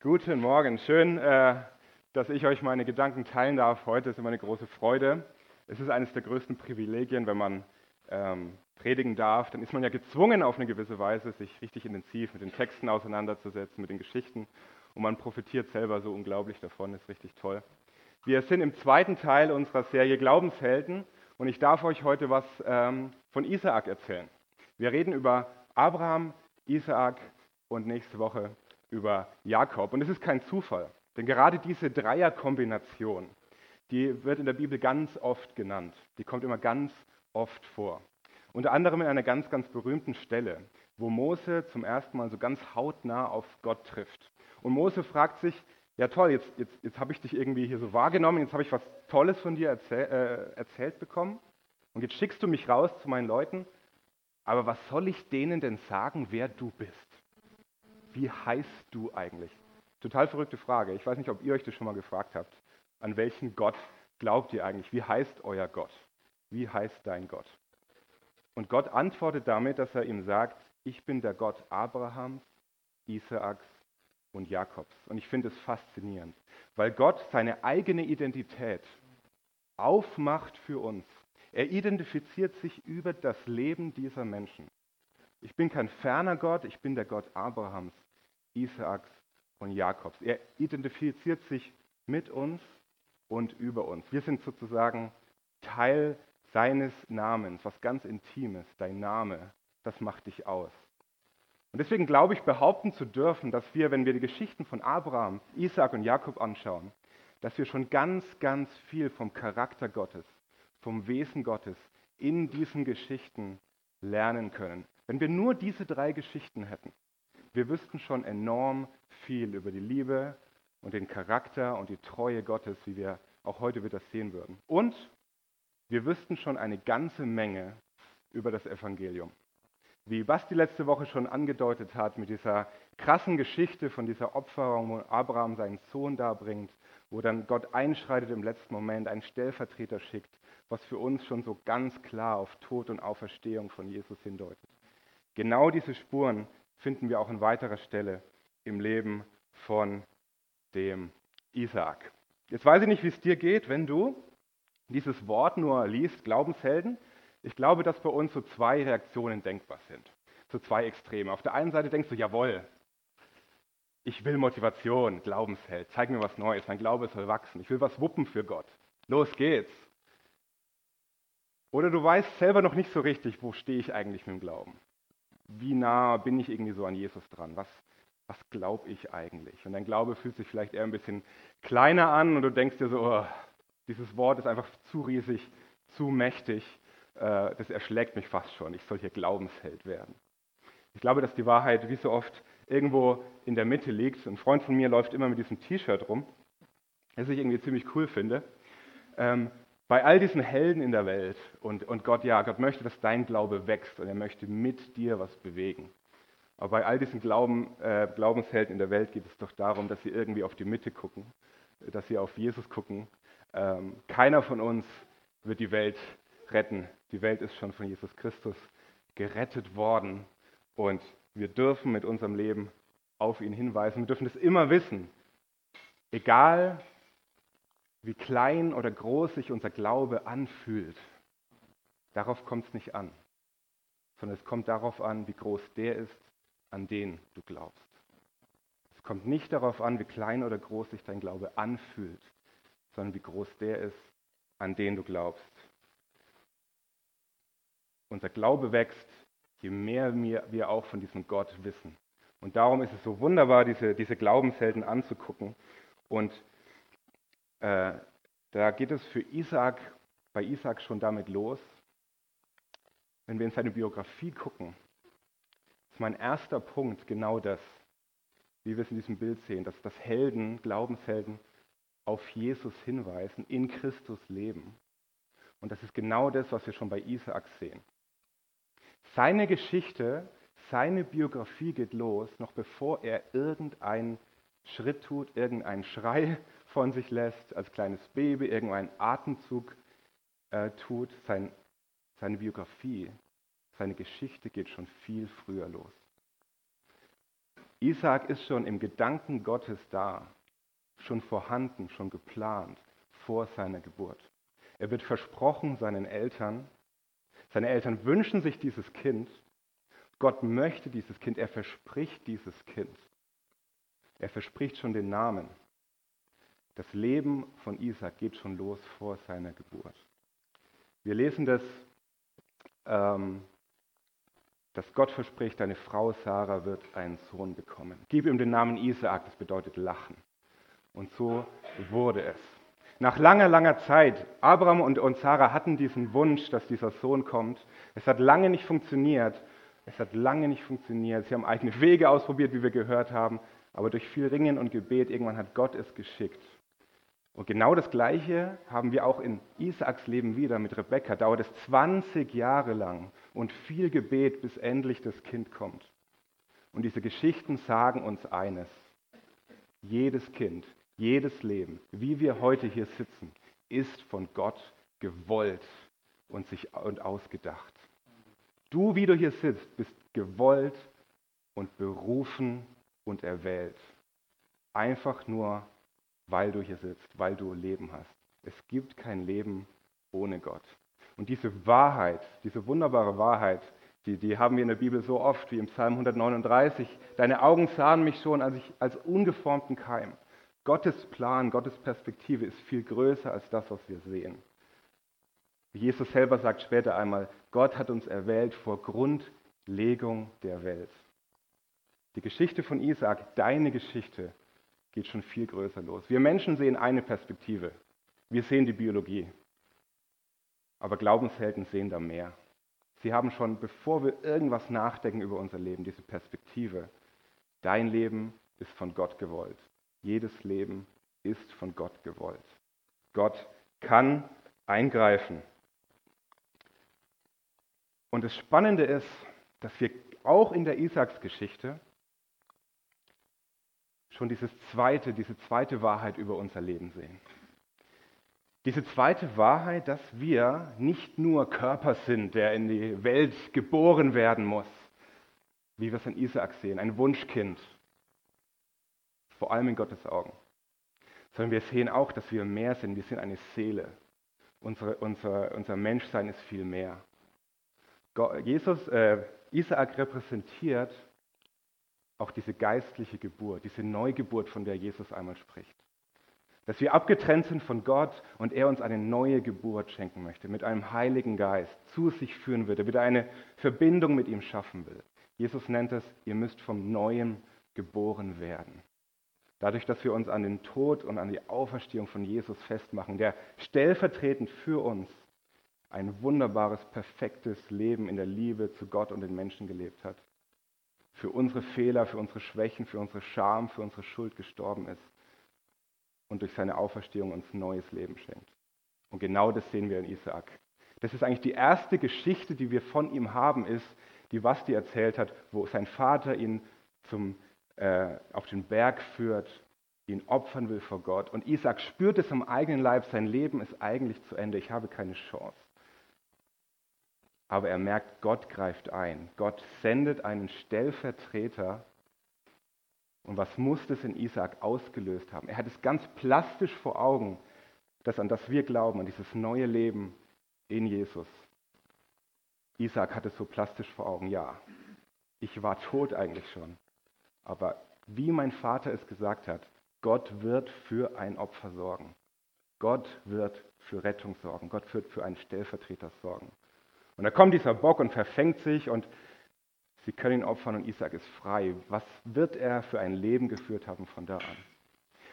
Guten Morgen, schön, äh, dass ich euch meine Gedanken teilen darf. Heute ist immer eine große Freude. Es ist eines der größten Privilegien, wenn man ähm, predigen darf. Dann ist man ja gezwungen, auf eine gewisse Weise sich richtig intensiv mit den Texten auseinanderzusetzen, mit den Geschichten. Und man profitiert selber so unglaublich davon, ist richtig toll. Wir sind im zweiten Teil unserer Serie Glaubenshelden und ich darf euch heute was ähm, von Isaak erzählen. Wir reden über Abraham, Isaak und nächste Woche über Jakob. Und es ist kein Zufall, denn gerade diese Dreierkombination, die wird in der Bibel ganz oft genannt. Die kommt immer ganz oft vor. Unter anderem in einer ganz, ganz berühmten Stelle, wo Mose zum ersten Mal so ganz hautnah auf Gott trifft. Und Mose fragt sich, ja toll, jetzt, jetzt, jetzt habe ich dich irgendwie hier so wahrgenommen, jetzt habe ich was Tolles von dir erzähl, äh, erzählt bekommen und jetzt schickst du mich raus zu meinen Leuten, aber was soll ich denen denn sagen, wer du bist? Wie heißt du eigentlich? Total verrückte Frage. Ich weiß nicht, ob ihr euch das schon mal gefragt habt. An welchen Gott glaubt ihr eigentlich? Wie heißt euer Gott? Wie heißt dein Gott? Und Gott antwortet damit, dass er ihm sagt, ich bin der Gott Abrahams, Isaaks und Jakobs. Und ich finde es faszinierend, weil Gott seine eigene Identität aufmacht für uns. Er identifiziert sich über das Leben dieser Menschen. Ich bin kein ferner Gott, ich bin der Gott Abrahams, Isaaks und Jakobs. Er identifiziert sich mit uns und über uns. Wir sind sozusagen Teil seines Namens, was ganz Intimes. Dein Name, das macht dich aus. Und deswegen glaube ich, behaupten zu dürfen, dass wir, wenn wir die Geschichten von Abraham, Isaak und Jakob anschauen, dass wir schon ganz, ganz viel vom Charakter Gottes, vom Wesen Gottes in diesen Geschichten lernen können. Wenn wir nur diese drei Geschichten hätten, wir wüssten schon enorm viel über die Liebe und den Charakter und die Treue Gottes, wie wir auch heute wieder sehen würden. Und wir wüssten schon eine ganze Menge über das Evangelium. Wie Basti letzte Woche schon angedeutet hat, mit dieser krassen Geschichte von dieser Opferung, wo Abraham seinen Sohn darbringt, wo dann Gott einschreitet im letzten Moment, einen Stellvertreter schickt, was für uns schon so ganz klar auf Tod und Auferstehung von Jesus hindeutet. Genau diese Spuren finden wir auch an weiterer Stelle im Leben von dem Isaak. Jetzt weiß ich nicht, wie es dir geht, wenn du dieses Wort nur liest, Glaubenshelden. Ich glaube, dass bei uns so zwei Reaktionen denkbar sind, so zwei Extreme. Auf der einen Seite denkst du, jawohl, ich will Motivation, Glaubensheld, zeig mir was Neues, mein Glaube soll wachsen, ich will was wuppen für Gott. Los geht's. Oder du weißt selber noch nicht so richtig, wo stehe ich eigentlich mit dem Glauben wie nah bin ich irgendwie so an Jesus dran? Was, was glaube ich eigentlich? Und dein Glaube fühlt sich vielleicht eher ein bisschen kleiner an und du denkst dir so, oh, dieses Wort ist einfach zu riesig, zu mächtig, äh, das erschlägt mich fast schon. Ich soll hier Glaubensheld werden. Ich glaube, dass die Wahrheit wie so oft irgendwo in der Mitte liegt. Ein Freund von mir läuft immer mit diesem T-Shirt rum, das ich irgendwie ziemlich cool finde. Ähm, bei all diesen Helden in der Welt und, und Gott, ja, Gott möchte, dass dein Glaube wächst und er möchte mit dir was bewegen. Aber bei all diesen Glauben, äh, Glaubenshelden in der Welt geht es doch darum, dass sie irgendwie auf die Mitte gucken, dass sie auf Jesus gucken. Ähm, keiner von uns wird die Welt retten. Die Welt ist schon von Jesus Christus gerettet worden und wir dürfen mit unserem Leben auf ihn hinweisen. Wir dürfen es immer wissen. Egal, wie klein oder groß sich unser Glaube anfühlt, darauf kommt es nicht an, sondern es kommt darauf an, wie groß der ist, an den du glaubst. Es kommt nicht darauf an, wie klein oder groß sich dein Glaube anfühlt, sondern wie groß der ist, an den du glaubst. Unser Glaube wächst, je mehr wir auch von diesem Gott wissen. Und darum ist es so wunderbar, diese, diese Glaubenshelden anzugucken und äh, da geht es für Isaac, bei Isaac schon damit los. Wenn wir in seine Biografie gucken, ist mein erster Punkt genau das, wie wir es in diesem Bild sehen, dass das Helden, Glaubenshelden auf Jesus hinweisen, in Christus leben. Und das ist genau das, was wir schon bei Isaac sehen. Seine Geschichte, seine Biografie geht los, noch bevor er irgendeinen Schritt tut, irgendeinen Schrei von sich lässt, als kleines Baby irgendeinen Atemzug äh, tut. Sein, seine Biografie, seine Geschichte geht schon viel früher los. Isaac ist schon im Gedanken Gottes da, schon vorhanden, schon geplant vor seiner Geburt. Er wird versprochen seinen Eltern. Seine Eltern wünschen sich dieses Kind. Gott möchte dieses Kind. Er verspricht dieses Kind. Er verspricht schon den Namen. Das Leben von Isaac geht schon los vor seiner Geburt. Wir lesen das, ähm, dass Gott verspricht, deine Frau Sarah wird einen Sohn bekommen. Gib ihm den Namen Isaac, das bedeutet lachen. Und so wurde es. Nach langer, langer Zeit, Abraham und, und Sarah hatten diesen Wunsch, dass dieser Sohn kommt. Es hat lange nicht funktioniert. Es hat lange nicht funktioniert. Sie haben eigene Wege ausprobiert, wie wir gehört haben. Aber durch viel Ringen und Gebet, irgendwann hat Gott es geschickt. Und genau das Gleiche haben wir auch in Isaaks Leben wieder mit Rebekka. Dauert es 20 Jahre lang und viel Gebet, bis endlich das Kind kommt. Und diese Geschichten sagen uns eines. Jedes Kind, jedes Leben, wie wir heute hier sitzen, ist von Gott gewollt und, sich, und ausgedacht. Du, wie du hier sitzt, bist gewollt und berufen und erwählt. Einfach nur, weil du hier sitzt, weil du Leben hast. Es gibt kein Leben ohne Gott. Und diese Wahrheit, diese wunderbare Wahrheit, die, die haben wir in der Bibel so oft wie im Psalm 139. Deine Augen sahen mich schon als, ich, als ungeformten Keim. Gottes Plan, Gottes Perspektive ist viel größer als das, was wir sehen. Jesus selber sagt später einmal, Gott hat uns erwählt vor Grundlegung der Welt. Die Geschichte von Isaac, deine Geschichte, geht schon viel größer los. Wir Menschen sehen eine Perspektive. Wir sehen die Biologie. Aber Glaubenshelden sehen da mehr. Sie haben schon, bevor wir irgendwas nachdenken über unser Leben, diese Perspektive. Dein Leben ist von Gott gewollt. Jedes Leben ist von Gott gewollt. Gott kann eingreifen. Und das Spannende ist, dass wir auch in der Isaaks-Geschichte schon dieses zweite, diese zweite Wahrheit über unser Leben sehen. Diese zweite Wahrheit, dass wir nicht nur Körper sind, der in die Welt geboren werden muss, wie wir es in Isaak sehen, ein Wunschkind, vor allem in Gottes Augen, sondern wir sehen auch, dass wir mehr sind. Wir sind eine Seele. Unsere, unser, unser Menschsein ist viel mehr. Jesus, äh, Isaak repräsentiert auch diese geistliche Geburt, diese Neugeburt, von der Jesus einmal spricht. Dass wir abgetrennt sind von Gott und er uns eine neue Geburt schenken möchte, mit einem Heiligen Geist zu sich führen würde, wieder eine Verbindung mit ihm schaffen will. Jesus nennt es, ihr müsst vom Neuen geboren werden. Dadurch, dass wir uns an den Tod und an die Auferstehung von Jesus festmachen, der stellvertretend für uns ein wunderbares, perfektes Leben in der Liebe zu Gott und den Menschen gelebt hat für unsere Fehler, für unsere Schwächen, für unsere Scham, für unsere Schuld gestorben ist und durch seine Auferstehung uns neues Leben schenkt. Und genau das sehen wir in Isaak. Das ist eigentlich die erste Geschichte, die wir von ihm haben, ist, die Basti erzählt hat, wo sein Vater ihn zum, äh, auf den Berg führt, ihn opfern will vor Gott. Und Isaac spürt es am eigenen Leib, sein Leben ist eigentlich zu Ende, ich habe keine Chance. Aber er merkt, Gott greift ein. Gott sendet einen Stellvertreter. Und was muss das in Isaac ausgelöst haben? Er hat es ganz plastisch vor Augen, das an das wir glauben, an dieses neue Leben in Jesus. Isaac hat es so plastisch vor Augen, ja, ich war tot eigentlich schon. Aber wie mein Vater es gesagt hat, Gott wird für ein Opfer sorgen. Gott wird für Rettung sorgen. Gott wird für einen Stellvertreter sorgen. Und da kommt dieser Bock und verfängt sich und sie können ihn opfern und Isaac ist frei. Was wird er für ein Leben geführt haben von da an?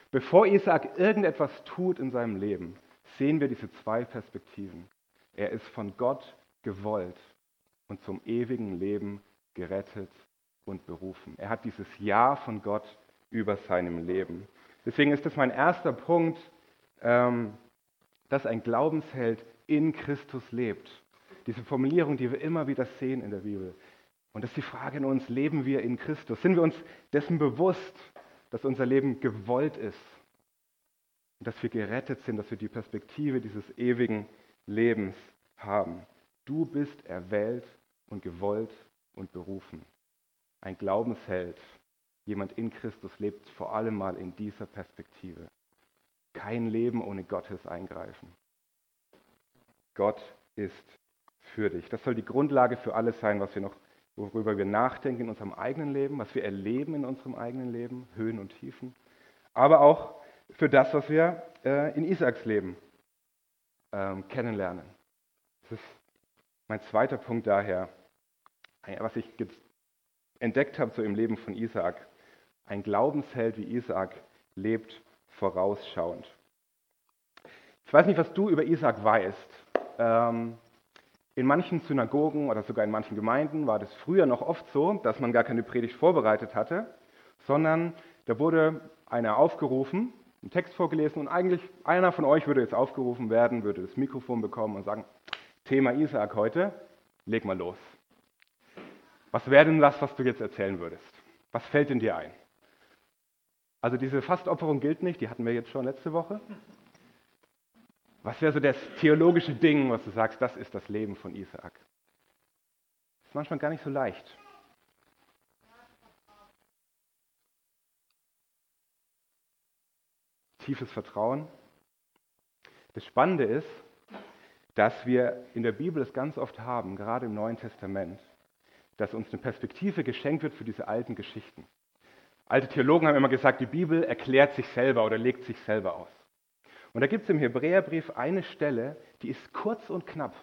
Bevor Isaac irgendetwas tut in seinem Leben, sehen wir diese zwei Perspektiven. Er ist von Gott gewollt und zum ewigen Leben gerettet und berufen. Er hat dieses Ja von Gott über seinem Leben. Deswegen ist das mein erster Punkt, ähm, dass ein Glaubensheld in Christus lebt. Diese Formulierung, die wir immer wieder sehen in der Bibel. Und das ist die Frage in uns, leben wir in Christus? Sind wir uns dessen bewusst, dass unser Leben gewollt ist? Dass wir gerettet sind, dass wir die Perspektive dieses ewigen Lebens haben. Du bist erwählt und gewollt und berufen. Ein Glaubensheld Jemand in Christus lebt vor allem mal in dieser Perspektive. Kein Leben ohne Gottes Eingreifen. Gott ist für dich. Das soll die Grundlage für alles sein, was wir noch, worüber wir nachdenken in unserem eigenen Leben, was wir erleben in unserem eigenen Leben, Höhen und Tiefen, aber auch für das, was wir äh, in Isaaks Leben ähm, kennenlernen. Das ist mein zweiter Punkt daher, was ich entdeckt habe so im Leben von Isaak. Ein Glaubensheld wie Isaak lebt vorausschauend. Ich weiß nicht, was du über Isaak weißt. Ähm, in manchen Synagogen oder sogar in manchen Gemeinden war das früher noch oft so, dass man gar keine Predigt vorbereitet hatte, sondern da wurde einer aufgerufen, einen Text vorgelesen und eigentlich einer von euch würde jetzt aufgerufen werden, würde das Mikrofon bekommen und sagen, Thema Isaak heute, leg mal los. Was wäre denn das, was du jetzt erzählen würdest? Was fällt in dir ein? Also diese Fastopferung gilt nicht, die hatten wir jetzt schon letzte Woche. Was wäre so das theologische Ding, was du sagst, das ist das Leben von Isaak? Das ist manchmal gar nicht so leicht. Tiefes Vertrauen. Das Spannende ist, dass wir in der Bibel es ganz oft haben, gerade im Neuen Testament, dass uns eine Perspektive geschenkt wird für diese alten Geschichten. Alte Theologen haben immer gesagt, die Bibel erklärt sich selber oder legt sich selber aus. Und da gibt es im Hebräerbrief eine Stelle, die ist kurz und knapp.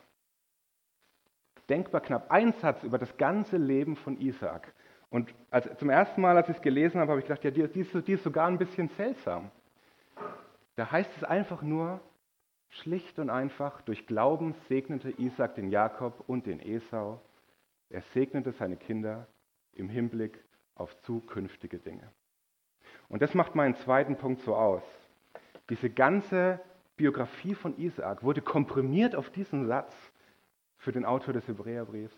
Denkbar knapp. Ein Satz über das ganze Leben von Isaak. Und als, zum ersten Mal, als ich es gelesen habe, habe ich gedacht, ja, die, die, die ist sogar ein bisschen seltsam. Da heißt es einfach nur, schlicht und einfach, durch Glauben segnete Isaak den Jakob und den Esau. Er segnete seine Kinder im Hinblick auf zukünftige Dinge. Und das macht meinen zweiten Punkt so aus. Diese ganze Biografie von Isaak wurde komprimiert auf diesen Satz für den Autor des Hebräerbriefs.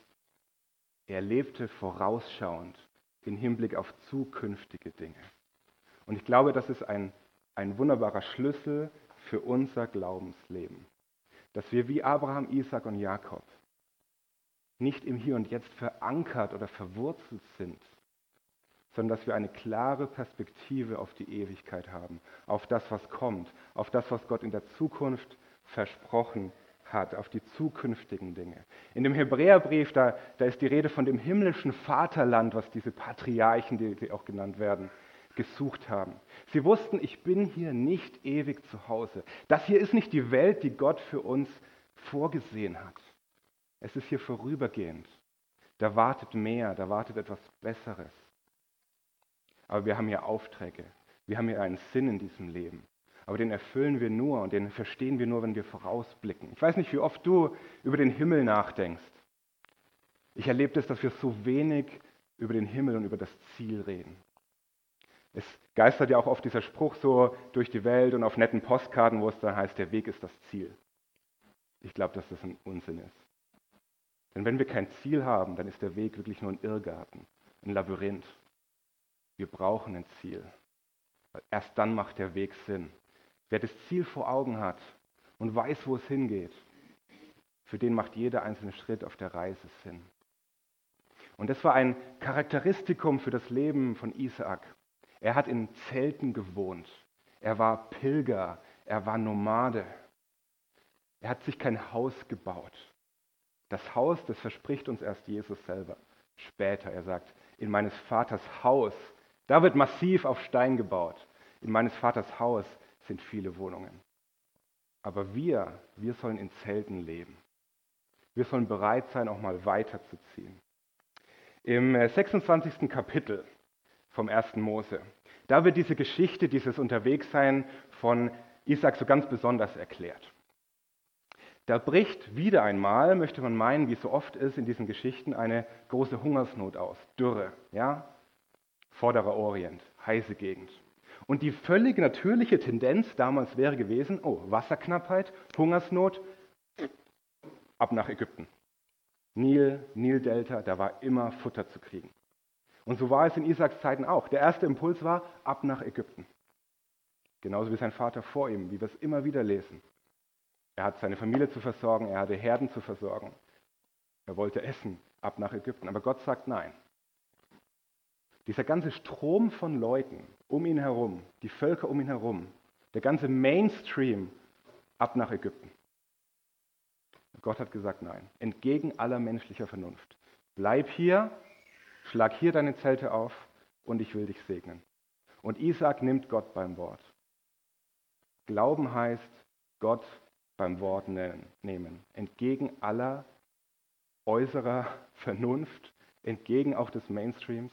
Er lebte vorausschauend im Hinblick auf zukünftige Dinge. Und ich glaube, das ist ein, ein wunderbarer Schlüssel für unser Glaubensleben. Dass wir wie Abraham, Isaac und Jakob nicht im Hier und Jetzt verankert oder verwurzelt sind, sondern dass wir eine klare Perspektive auf die Ewigkeit haben, auf das, was kommt, auf das, was Gott in der Zukunft versprochen hat, auf die zukünftigen Dinge. In dem Hebräerbrief, da, da ist die Rede von dem himmlischen Vaterland, was diese Patriarchen, die, die auch genannt werden, gesucht haben. Sie wussten, ich bin hier nicht ewig zu Hause. Das hier ist nicht die Welt, die Gott für uns vorgesehen hat. Es ist hier vorübergehend. Da wartet mehr, da wartet etwas Besseres. Aber wir haben hier Aufträge. Wir haben hier einen Sinn in diesem Leben. Aber den erfüllen wir nur und den verstehen wir nur, wenn wir vorausblicken. Ich weiß nicht, wie oft du über den Himmel nachdenkst. Ich erlebe das, dass wir so wenig über den Himmel und über das Ziel reden. Es geistert ja auch oft dieser Spruch so durch die Welt und auf netten Postkarten, wo es dann heißt, der Weg ist das Ziel. Ich glaube, dass das ein Unsinn ist. Denn wenn wir kein Ziel haben, dann ist der Weg wirklich nur ein Irrgarten, ein Labyrinth. Wir brauchen ein Ziel. Erst dann macht der Weg Sinn. Wer das Ziel vor Augen hat und weiß, wo es hingeht, für den macht jeder einzelne Schritt auf der Reise Sinn. Und das war ein Charakteristikum für das Leben von Isaak. Er hat in Zelten gewohnt. Er war Pilger. Er war Nomade. Er hat sich kein Haus gebaut. Das Haus, das verspricht uns erst Jesus selber. Später, er sagt, in meines Vaters Haus da wird massiv auf Stein gebaut. In meines Vaters Haus sind viele Wohnungen. Aber wir, wir sollen in Zelten leben. Wir sollen bereit sein, auch mal weiterzuziehen. Im 26. Äh, Kapitel vom 1. Mose, da wird diese Geschichte, dieses Unterwegssein von Isaac so ganz besonders erklärt. Da bricht wieder einmal, möchte man meinen, wie so oft ist in diesen Geschichten, eine große Hungersnot aus, Dürre. Ja? Vorderer Orient, heiße Gegend. Und die völlig natürliche Tendenz damals wäre gewesen, oh, Wasserknappheit, Hungersnot, ab nach Ägypten. Nil, Nildelta, da war immer Futter zu kriegen. Und so war es in Isaaks Zeiten auch. Der erste Impuls war, ab nach Ägypten. Genauso wie sein Vater vor ihm, wie wir es immer wieder lesen. Er hat seine Familie zu versorgen, er hatte Herden zu versorgen. Er wollte essen, ab nach Ägypten. Aber Gott sagt nein. Dieser ganze Strom von Leuten um ihn herum, die Völker um ihn herum, der ganze Mainstream ab nach Ägypten. Gott hat gesagt, nein, entgegen aller menschlicher Vernunft. Bleib hier, schlag hier deine Zelte auf und ich will dich segnen. Und Isaac nimmt Gott beim Wort. Glauben heißt, Gott beim Wort nehmen, entgegen aller äußerer Vernunft, entgegen auch des Mainstreams,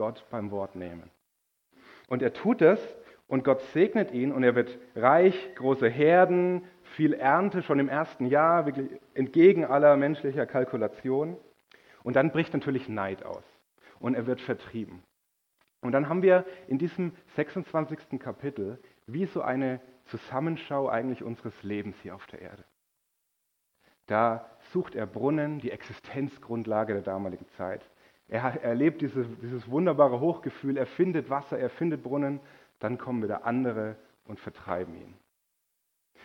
Gott beim Wort nehmen. Und er tut es und Gott segnet ihn und er wird reich, große Herden, viel Ernte schon im ersten Jahr, wirklich entgegen aller menschlicher Kalkulation. Und dann bricht natürlich Neid aus und er wird vertrieben. Und dann haben wir in diesem 26. Kapitel wie so eine Zusammenschau eigentlich unseres Lebens hier auf der Erde. Da sucht er Brunnen, die Existenzgrundlage der damaligen Zeit. Er erlebt diese, dieses wunderbare Hochgefühl, er findet Wasser, er findet Brunnen, dann kommen wieder andere und vertreiben ihn.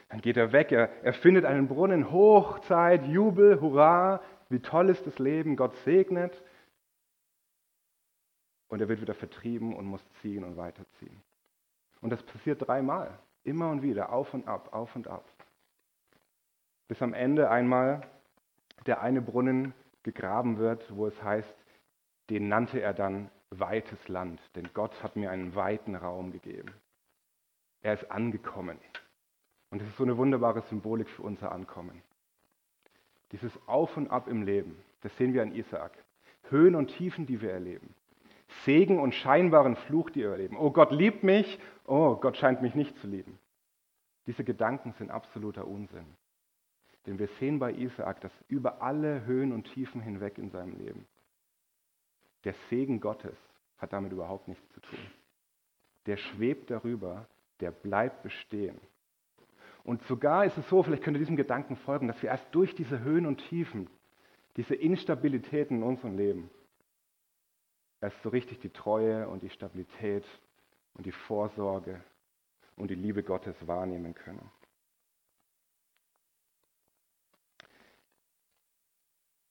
Dann geht er weg, er, er findet einen Brunnen, Hochzeit, Jubel, Hurra, wie toll ist das Leben, Gott segnet. Und er wird wieder vertrieben und muss ziehen und weiterziehen. Und das passiert dreimal, immer und wieder, auf und ab, auf und ab. Bis am Ende einmal der eine Brunnen gegraben wird, wo es heißt, den nannte er dann weites Land, denn Gott hat mir einen weiten Raum gegeben. Er ist angekommen. Und es ist so eine wunderbare Symbolik für unser Ankommen. Dieses Auf und Ab im Leben, das sehen wir an Isaak. Höhen und Tiefen, die wir erleben. Segen und scheinbaren Fluch, die wir erleben. Oh, Gott liebt mich. Oh, Gott scheint mich nicht zu lieben. Diese Gedanken sind absoluter Unsinn. Denn wir sehen bei Isaak, dass über alle Höhen und Tiefen hinweg in seinem Leben der Segen Gottes hat damit überhaupt nichts zu tun. Der schwebt darüber, der bleibt bestehen. Und sogar ist es so, vielleicht könnt ihr diesem Gedanken folgen, dass wir erst durch diese Höhen und Tiefen, diese Instabilitäten in unserem Leben, erst so richtig die Treue und die Stabilität und die Vorsorge und die Liebe Gottes wahrnehmen können.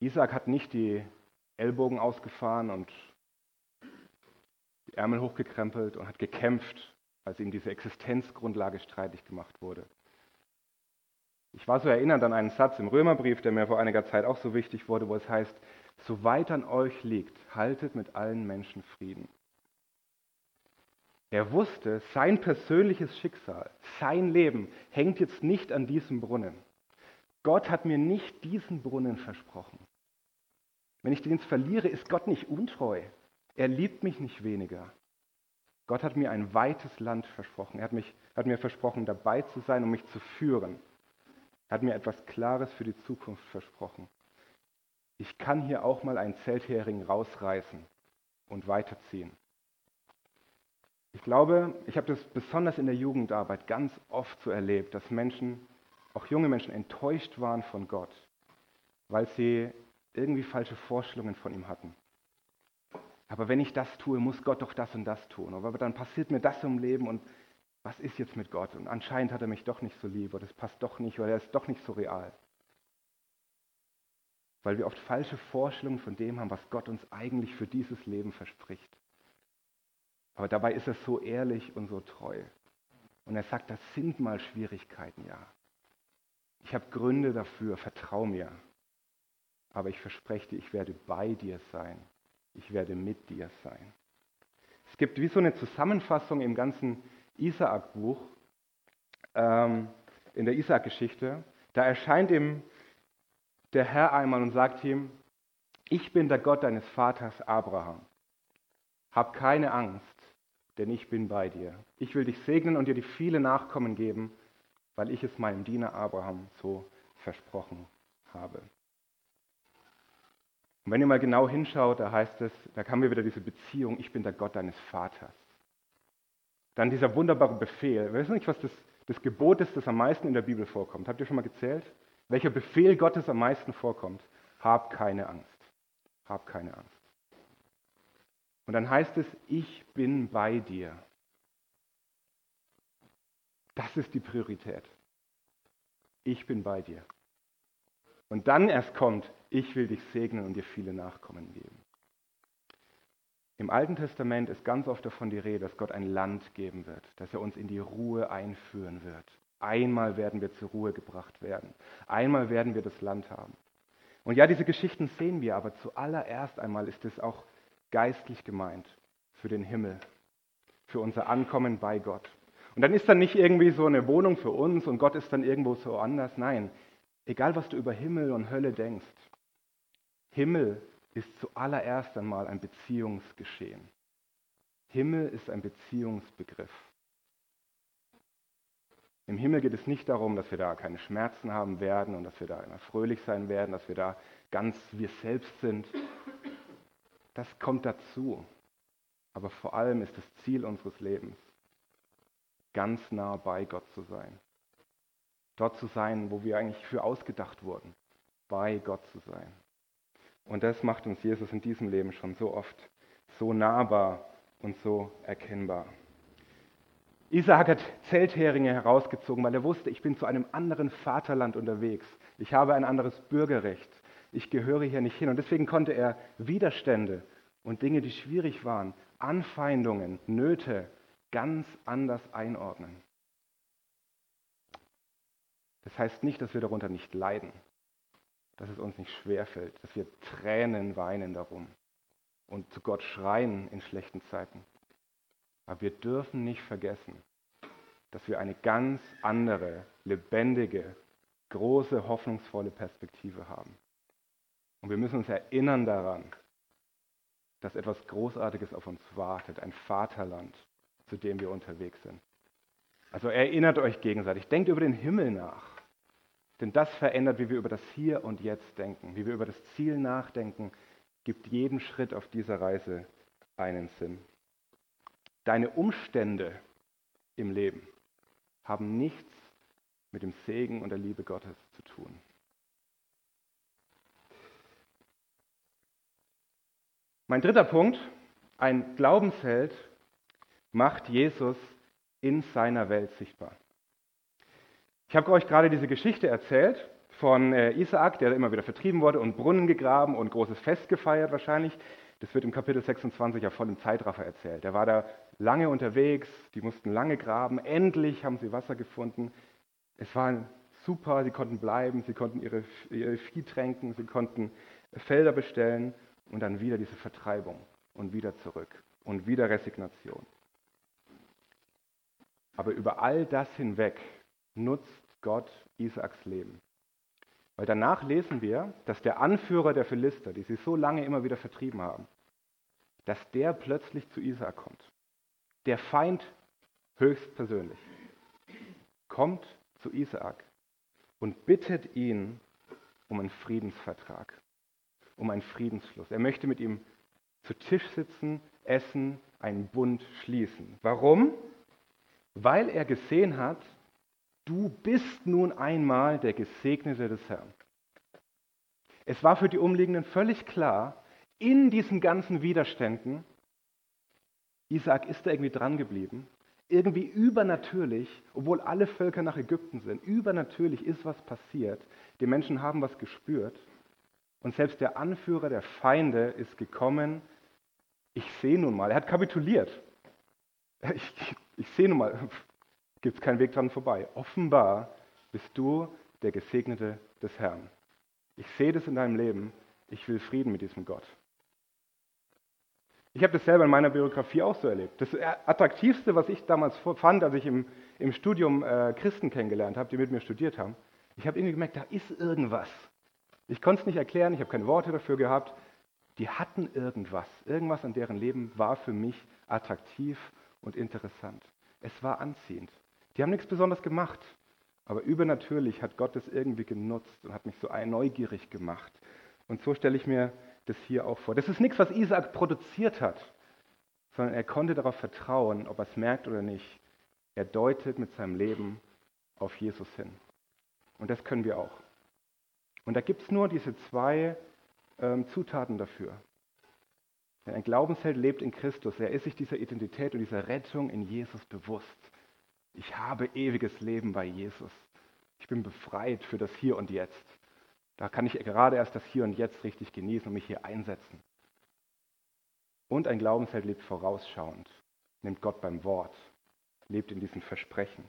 Isaac hat nicht die Ellbogen ausgefahren und die Ärmel hochgekrempelt und hat gekämpft, als ihm diese Existenzgrundlage streitig gemacht wurde. Ich war so erinnert an einen Satz im Römerbrief, der mir vor einiger Zeit auch so wichtig wurde, wo es heißt, soweit an euch liegt, haltet mit allen Menschen Frieden. Er wusste, sein persönliches Schicksal, sein Leben hängt jetzt nicht an diesem Brunnen. Gott hat mir nicht diesen Brunnen versprochen. Wenn ich den verliere, ist Gott nicht untreu. Er liebt mich nicht weniger. Gott hat mir ein weites Land versprochen. Er hat, mich, hat mir versprochen, dabei zu sein, um mich zu führen. Er hat mir etwas Klares für die Zukunft versprochen. Ich kann hier auch mal einen Zelthering rausreißen und weiterziehen. Ich glaube, ich habe das besonders in der Jugendarbeit ganz oft so erlebt, dass Menschen, auch junge Menschen, enttäuscht waren von Gott, weil sie irgendwie falsche Vorstellungen von ihm hatten. Aber wenn ich das tue, muss Gott doch das und das tun. Aber dann passiert mir das im Leben und was ist jetzt mit Gott? Und anscheinend hat er mich doch nicht so lieb oder das passt doch nicht oder er ist doch nicht so real. Weil wir oft falsche Vorstellungen von dem haben, was Gott uns eigentlich für dieses Leben verspricht. Aber dabei ist er so ehrlich und so treu. Und er sagt, das sind mal Schwierigkeiten, ja. Ich habe Gründe dafür, vertrau mir aber ich verspreche dir, ich werde bei dir sein. Ich werde mit dir sein. Es gibt wie so eine Zusammenfassung im ganzen Isaak-Buch, ähm, in der Isaak-Geschichte. Da erscheint ihm der Herr einmal und sagt ihm, ich bin der Gott deines Vaters Abraham. Hab keine Angst, denn ich bin bei dir. Ich will dich segnen und dir die viele Nachkommen geben, weil ich es meinem Diener Abraham so versprochen habe. Und wenn ihr mal genau hinschaut, da heißt es, da haben wir wieder diese Beziehung, ich bin der Gott deines Vaters. Dann dieser wunderbare Befehl. Wir wissen nicht, was das, das Gebot ist, das am meisten in der Bibel vorkommt. Habt ihr schon mal gezählt? Welcher Befehl Gottes am meisten vorkommt? Hab keine Angst. Hab keine Angst. Und dann heißt es, ich bin bei dir. Das ist die Priorität. Ich bin bei dir. Und dann erst kommt, ich will dich segnen und dir viele Nachkommen geben. Im Alten Testament ist ganz oft davon die Rede, dass Gott ein Land geben wird, dass er uns in die Ruhe einführen wird. Einmal werden wir zur Ruhe gebracht werden. Einmal werden wir das Land haben. Und ja, diese Geschichten sehen wir, aber zuallererst einmal ist es auch geistlich gemeint für den Himmel, für unser Ankommen bei Gott. Und dann ist dann nicht irgendwie so eine Wohnung für uns und Gott ist dann irgendwo so anders. Nein, egal was du über Himmel und Hölle denkst, Himmel ist zuallererst einmal ein Beziehungsgeschehen. Himmel ist ein Beziehungsbegriff. Im Himmel geht es nicht darum, dass wir da keine Schmerzen haben werden und dass wir da immer fröhlich sein werden, dass wir da ganz wir selbst sind. Das kommt dazu. Aber vor allem ist das Ziel unseres Lebens, ganz nah bei Gott zu sein. Dort zu sein, wo wir eigentlich für ausgedacht wurden, bei Gott zu sein. Und das macht uns Jesus in diesem Leben schon so oft so nahbar und so erkennbar. Isaac hat Zeltheringe herausgezogen, weil er wusste, ich bin zu einem anderen Vaterland unterwegs. Ich habe ein anderes Bürgerrecht. Ich gehöre hier nicht hin. Und deswegen konnte er Widerstände und Dinge, die schwierig waren, Anfeindungen, Nöte ganz anders einordnen. Das heißt nicht, dass wir darunter nicht leiden, dass es uns nicht schwerfällt, dass wir Tränen weinen darum und zu Gott schreien in schlechten Zeiten. Aber wir dürfen nicht vergessen, dass wir eine ganz andere, lebendige, große, hoffnungsvolle Perspektive haben. Und wir müssen uns erinnern daran, dass etwas Großartiges auf uns wartet, ein Vaterland, zu dem wir unterwegs sind. Also erinnert euch gegenseitig, denkt über den Himmel nach. Denn das verändert, wie wir über das Hier und Jetzt denken, wie wir über das Ziel nachdenken, gibt jeden Schritt auf dieser Reise einen Sinn. Deine Umstände im Leben haben nichts mit dem Segen und der Liebe Gottes zu tun. Mein dritter Punkt, ein Glaubensheld macht Jesus in seiner Welt sichtbar. Ich habe euch gerade diese Geschichte erzählt von äh, Isaak, der immer wieder vertrieben wurde und Brunnen gegraben und großes Fest gefeiert wahrscheinlich. Das wird im Kapitel 26 ja voll im Zeitraffer erzählt. Der war da lange unterwegs, die mussten lange graben, endlich haben sie Wasser gefunden. Es war super, sie konnten bleiben, sie konnten ihre, ihre Vieh tränken, sie konnten Felder bestellen und dann wieder diese Vertreibung und wieder zurück und wieder Resignation. Aber über all das hinweg nutzt Gott Isaaks Leben. Weil danach lesen wir, dass der Anführer der Philister, die sie so lange immer wieder vertrieben haben, dass der plötzlich zu Isaak kommt. Der Feind höchstpersönlich kommt zu Isaak und bittet ihn um einen Friedensvertrag, um einen Friedensschluss. Er möchte mit ihm zu Tisch sitzen, essen, einen Bund schließen. Warum? Weil er gesehen hat, du bist nun einmal der Gesegnete des Herrn. Es war für die Umliegenden völlig klar, in diesen ganzen Widerständen, Isaac ist da irgendwie dran geblieben, irgendwie übernatürlich, obwohl alle Völker nach Ägypten sind, übernatürlich ist was passiert. Die Menschen haben was gespürt. Und selbst der Anführer der Feinde ist gekommen. Ich sehe nun mal, er hat kapituliert. Ich, ich sehe nun mal, gibt es keinen Weg dran vorbei. Offenbar bist du der Gesegnete des Herrn. Ich sehe das in deinem Leben. Ich will Frieden mit diesem Gott. Ich habe das selber in meiner Biografie auch so erlebt. Das Attraktivste, was ich damals fand, als ich im, im Studium äh, Christen kennengelernt habe, die mit mir studiert haben, ich habe irgendwie gemerkt, da ist irgendwas. Ich konnte es nicht erklären, ich habe keine Worte dafür gehabt. Die hatten irgendwas. Irgendwas an deren Leben war für mich attraktiv und interessant. Es war anziehend. Die haben nichts Besonderes gemacht. Aber übernatürlich hat Gott es irgendwie genutzt und hat mich so neugierig gemacht. Und so stelle ich mir das hier auch vor. Das ist nichts, was Isaac produziert hat, sondern er konnte darauf vertrauen, ob er es merkt oder nicht. Er deutet mit seinem Leben auf Jesus hin. Und das können wir auch. Und da gibt es nur diese zwei ähm, Zutaten dafür. Denn ein Glaubensheld lebt in Christus. Er ist sich dieser Identität und dieser Rettung in Jesus bewusst. Ich habe ewiges Leben bei Jesus. Ich bin befreit für das Hier und Jetzt. Da kann ich gerade erst das Hier und Jetzt richtig genießen und mich hier einsetzen. Und ein Glaubensheld lebt vorausschauend, nimmt Gott beim Wort, lebt in diesen Versprechen.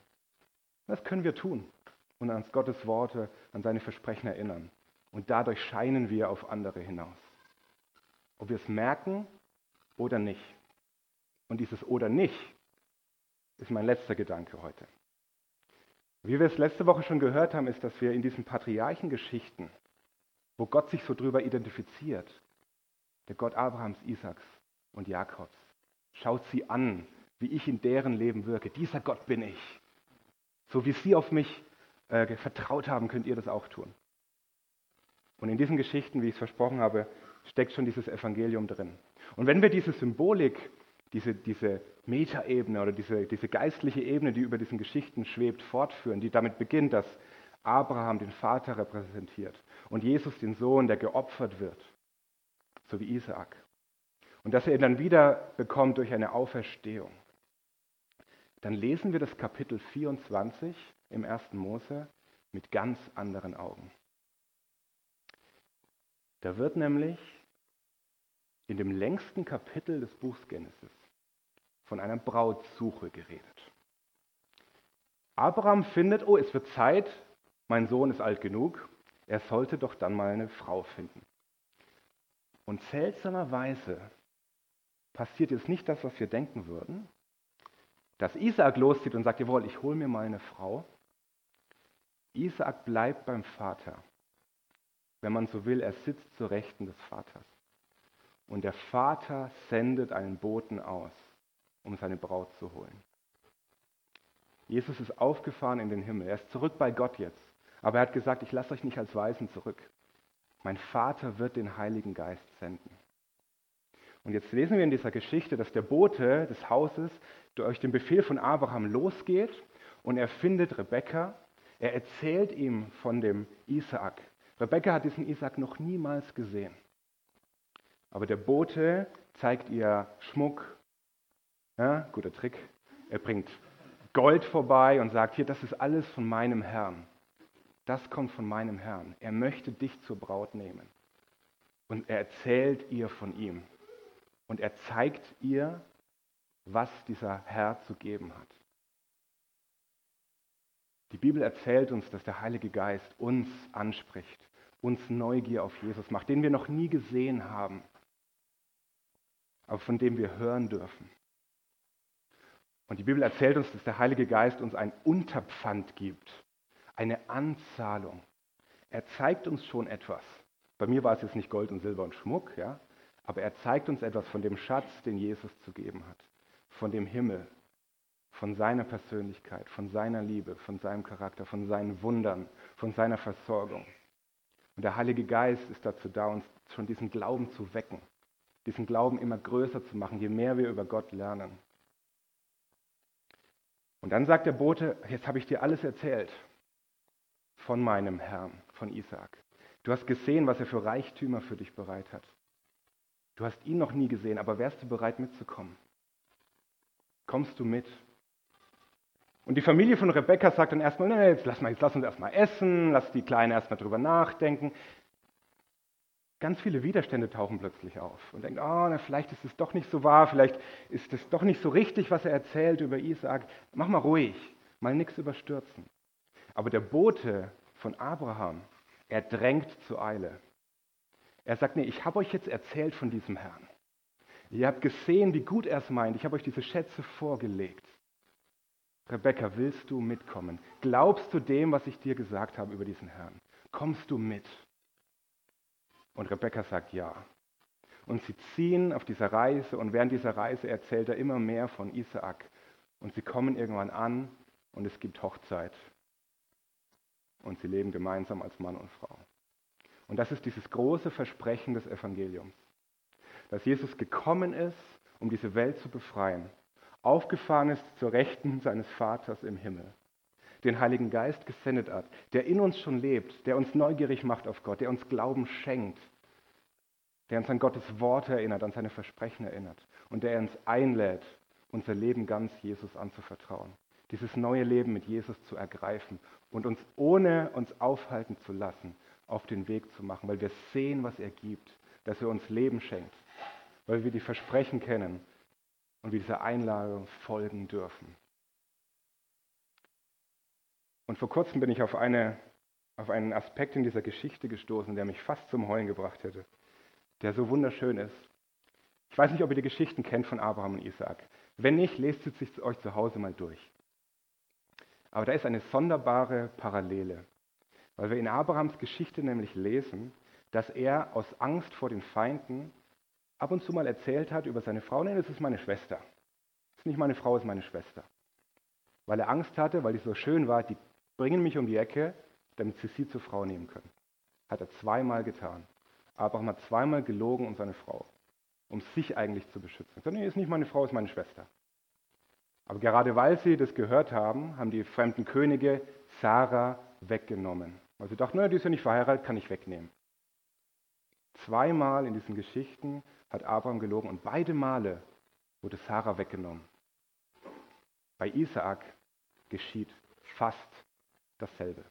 Das können wir tun und an Gottes Worte, an seine Versprechen erinnern. Und dadurch scheinen wir auf andere hinaus. Ob wir es merken oder nicht. Und dieses oder nicht ist mein letzter Gedanke heute. Wie wir es letzte Woche schon gehört haben, ist, dass wir in diesen Patriarchengeschichten, wo Gott sich so drüber identifiziert, der Gott Abrahams, Isaaks und Jakobs, schaut sie an, wie ich in deren Leben wirke. Dieser Gott bin ich. So wie sie auf mich äh, vertraut haben, könnt ihr das auch tun. Und in diesen Geschichten, wie ich es versprochen habe, steckt schon dieses Evangelium drin. Und wenn wir diese Symbolik, diese, diese Metaebene oder diese, diese geistliche Ebene, die über diesen Geschichten schwebt, fortführen, die damit beginnt, dass Abraham den Vater repräsentiert und Jesus den Sohn, der geopfert wird, so wie Isaak. Und dass er ihn dann wieder bekommt durch eine Auferstehung. Dann lesen wir das Kapitel 24 im 1. Mose mit ganz anderen Augen. Da wird nämlich in dem längsten Kapitel des Buchs Genesis von einer Brautsuche geredet. Abraham findet, oh, es wird Zeit, mein Sohn ist alt genug, er sollte doch dann mal eine Frau finden. Und seltsamerweise passiert jetzt nicht das, was wir denken würden, dass Isaak loszieht und sagt, jawohl, ich hole mir mal eine Frau. Isaak bleibt beim Vater. Wenn man so will, er sitzt zur Rechten des Vaters. Und der Vater sendet einen Boten aus, um seine Braut zu holen. Jesus ist aufgefahren in den Himmel. Er ist zurück bei Gott jetzt. Aber er hat gesagt, ich lasse euch nicht als Weisen zurück. Mein Vater wird den Heiligen Geist senden. Und jetzt lesen wir in dieser Geschichte, dass der Bote des Hauses durch den Befehl von Abraham losgeht und er findet Rebekka. Er erzählt ihm von dem Isaak. Rebekka hat diesen Isaak noch niemals gesehen. Aber der Bote zeigt ihr Schmuck. Ja, guter Trick. Er bringt Gold vorbei und sagt, hier, das ist alles von meinem Herrn. Das kommt von meinem Herrn. Er möchte dich zur Braut nehmen. Und er erzählt ihr von ihm. Und er zeigt ihr, was dieser Herr zu geben hat. Die Bibel erzählt uns, dass der Heilige Geist uns anspricht, uns Neugier auf Jesus macht, den wir noch nie gesehen haben aber von dem wir hören dürfen. Und die Bibel erzählt uns, dass der Heilige Geist uns ein Unterpfand gibt, eine Anzahlung. Er zeigt uns schon etwas. Bei mir war es jetzt nicht Gold und Silber und Schmuck, ja, aber er zeigt uns etwas von dem Schatz, den Jesus zu geben hat, von dem Himmel, von seiner Persönlichkeit, von seiner Liebe, von seinem Charakter, von seinen Wundern, von seiner Versorgung. Und der Heilige Geist ist dazu da, uns schon diesen Glauben zu wecken, diesen Glauben immer größer zu machen, je mehr wir über Gott lernen. Und dann sagt der Bote, jetzt habe ich dir alles erzählt von meinem Herrn, von Isaak. Du hast gesehen, was er für Reichtümer für dich bereit hat. Du hast ihn noch nie gesehen, aber wärst du bereit mitzukommen? Kommst du mit? Und die Familie von Rebekka sagt dann erstmal, nee, jetzt lass, mal, jetzt lass uns erstmal essen, lass die Kleine erstmal drüber nachdenken ganz viele Widerstände tauchen plötzlich auf und denken, oh, na, vielleicht ist es doch nicht so wahr, vielleicht ist es doch nicht so richtig, was er erzählt über Isaak. Mach mal ruhig, mal nichts überstürzen. Aber der Bote von Abraham, er drängt zur Eile. Er sagt, nee, ich habe euch jetzt erzählt von diesem Herrn. Ihr habt gesehen, wie gut er es meint. Ich habe euch diese Schätze vorgelegt. Rebecca, willst du mitkommen? Glaubst du dem, was ich dir gesagt habe über diesen Herrn? Kommst du mit? Und Rebecca sagt ja. Und sie ziehen auf dieser Reise und während dieser Reise erzählt er immer mehr von Isaak. Und sie kommen irgendwann an und es gibt Hochzeit. Und sie leben gemeinsam als Mann und Frau. Und das ist dieses große Versprechen des Evangeliums. Dass Jesus gekommen ist, um diese Welt zu befreien, aufgefahren ist zur Rechten seines Vaters im Himmel den Heiligen Geist gesendet hat, der in uns schon lebt, der uns neugierig macht auf Gott, der uns Glauben schenkt, der uns an Gottes Worte erinnert, an seine Versprechen erinnert und der uns einlädt, unser Leben ganz Jesus anzuvertrauen. Dieses neue Leben mit Jesus zu ergreifen und uns ohne uns aufhalten zu lassen, auf den Weg zu machen, weil wir sehen, was er gibt, dass er uns Leben schenkt, weil wir die Versprechen kennen und wir dieser Einladung folgen dürfen. Und vor kurzem bin ich auf, eine, auf einen Aspekt in dieser Geschichte gestoßen, der mich fast zum Heulen gebracht hätte, der so wunderschön ist. Ich weiß nicht, ob ihr die Geschichten kennt von Abraham und Isaac. Wenn nicht, lest es sich euch zu Hause mal durch. Aber da ist eine sonderbare Parallele, weil wir in Abrahams Geschichte nämlich lesen, dass er aus Angst vor den Feinden ab und zu mal erzählt hat über seine Frau, nein, das ist meine Schwester. Das ist nicht meine Frau, das ist meine Schwester. Weil er Angst hatte, weil die so schön war, die bringen mich um die Ecke, damit sie sie zur Frau nehmen können. Hat er zweimal getan. Abraham hat zweimal gelogen um seine Frau, um sich eigentlich zu beschützen. Er sagt, nee, ist nicht meine Frau, ist meine Schwester. Aber gerade weil sie das gehört haben, haben die fremden Könige Sarah weggenommen. Weil sie dachten, naja, die ist ja nicht verheiratet, kann ich wegnehmen. Zweimal in diesen Geschichten hat Abraham gelogen und beide Male wurde Sarah weggenommen. Bei Isaak geschieht fast dasselbe.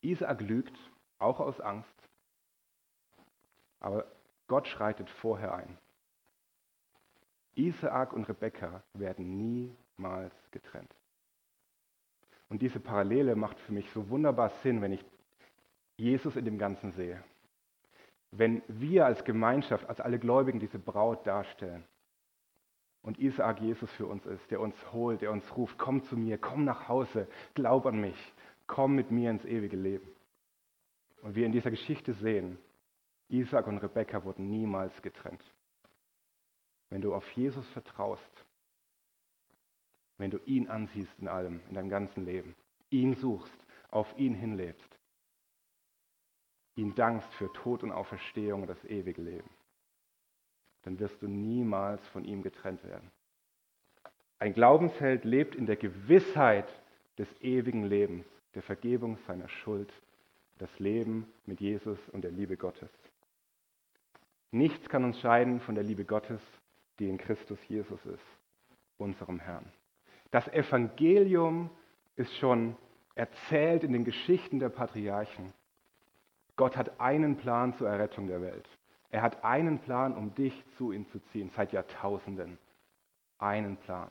Isaak lügt, auch aus Angst, aber Gott schreitet vorher ein. Isaak und Rebekka werden niemals getrennt. Und diese Parallele macht für mich so wunderbar Sinn, wenn ich Jesus in dem Ganzen sehe. Wenn wir als Gemeinschaft, als alle Gläubigen diese Braut darstellen und Isaak Jesus für uns ist, der uns holt, der uns ruft, komm zu mir, komm nach Hause, glaub an mich, komm mit mir ins ewige Leben. Und wir in dieser Geschichte sehen, Isaac und Rebekka wurden niemals getrennt. Wenn du auf Jesus vertraust, wenn du ihn ansiehst in allem, in deinem ganzen Leben, ihn suchst, auf ihn hinlebst, ihn dankst für Tod und Auferstehung und das ewige Leben, dann wirst du niemals von ihm getrennt werden. Ein Glaubensheld lebt in der Gewissheit des ewigen Lebens, der Vergebung seiner Schuld, das Leben mit Jesus und der Liebe Gottes. Nichts kann uns scheiden von der Liebe Gottes, die in Christus Jesus ist, unserem Herrn. Das Evangelium ist schon erzählt in den Geschichten der Patriarchen. Gott hat einen Plan zur Errettung der Welt. Er hat einen Plan, um dich zu ihm zu ziehen, seit Jahrtausenden. Einen Plan.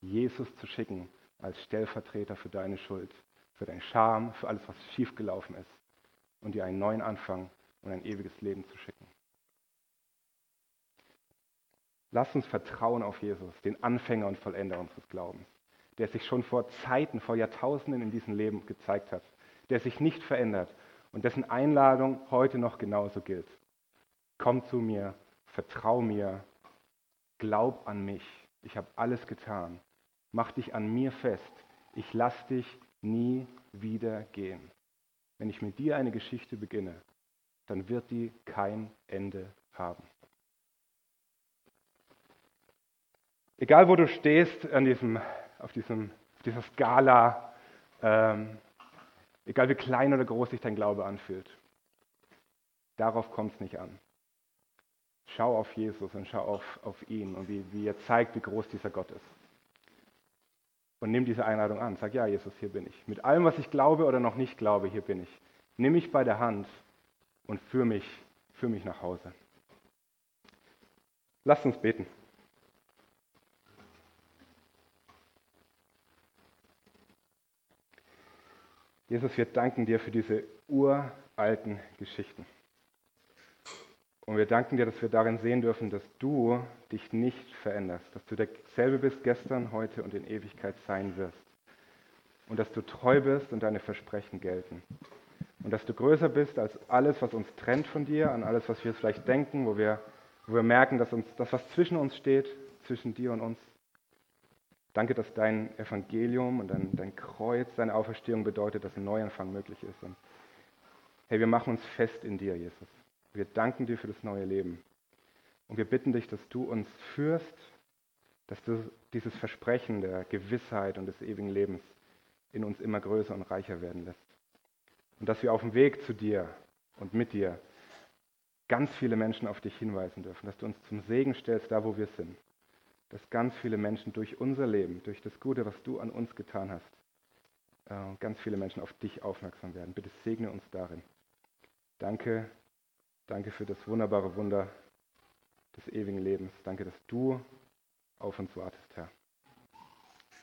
Jesus zu schicken als Stellvertreter für deine Schuld, für deine Scham, für alles, was schiefgelaufen ist und dir einen neuen Anfang und ein ewiges Leben zu schicken. Lass uns vertrauen auf Jesus, den Anfänger und Vollender unseres Glaubens, der sich schon vor Zeiten, vor Jahrtausenden in diesem Leben gezeigt hat, der sich nicht verändert und dessen Einladung heute noch genauso gilt. Komm zu mir, vertrau mir, glaub an mich. Ich habe alles getan. Mach dich an mir fest. Ich lass dich nie wieder gehen. Wenn ich mit dir eine Geschichte beginne, dann wird die kein Ende haben. Egal wo du stehst an diesem, auf, diesem, auf dieser Skala, ähm, egal wie klein oder groß sich dein Glaube anfühlt, darauf kommt es nicht an. Schau auf Jesus und schau auf, auf ihn und wie, wie er zeigt, wie groß dieser Gott ist. Und nimm diese Einladung an. Sag, ja, Jesus, hier bin ich. Mit allem, was ich glaube oder noch nicht glaube, hier bin ich. Nimm mich bei der Hand und führ mich, führ mich nach Hause. Lasst uns beten. Jesus, wir danken dir für diese uralten Geschichten. Und wir danken dir, dass wir darin sehen dürfen, dass du dich nicht veränderst, dass du derselbe bist gestern, heute und in Ewigkeit sein wirst. Und dass du treu bist und deine Versprechen gelten. Und dass du größer bist als alles, was uns trennt von dir, an alles, was wir vielleicht denken, wo wir, wo wir merken, dass uns das, was zwischen uns steht, zwischen dir und uns, Danke, dass dein Evangelium und dein, dein Kreuz, deine Auferstehung bedeutet, dass ein Neuanfang möglich ist. Und hey, wir machen uns fest in dir, Jesus. Wir danken dir für das neue Leben. Und wir bitten dich, dass du uns führst, dass du dieses Versprechen der Gewissheit und des ewigen Lebens in uns immer größer und reicher werden lässt. Und dass wir auf dem Weg zu dir und mit dir ganz viele Menschen auf dich hinweisen dürfen, dass du uns zum Segen stellst, da wo wir sind dass ganz viele Menschen durch unser Leben, durch das Gute, was du an uns getan hast, äh, ganz viele Menschen auf dich aufmerksam werden. Bitte segne uns darin. Danke, danke für das wunderbare Wunder des ewigen Lebens. Danke, dass du auf uns wartest, Herr.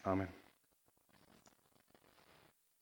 Amen.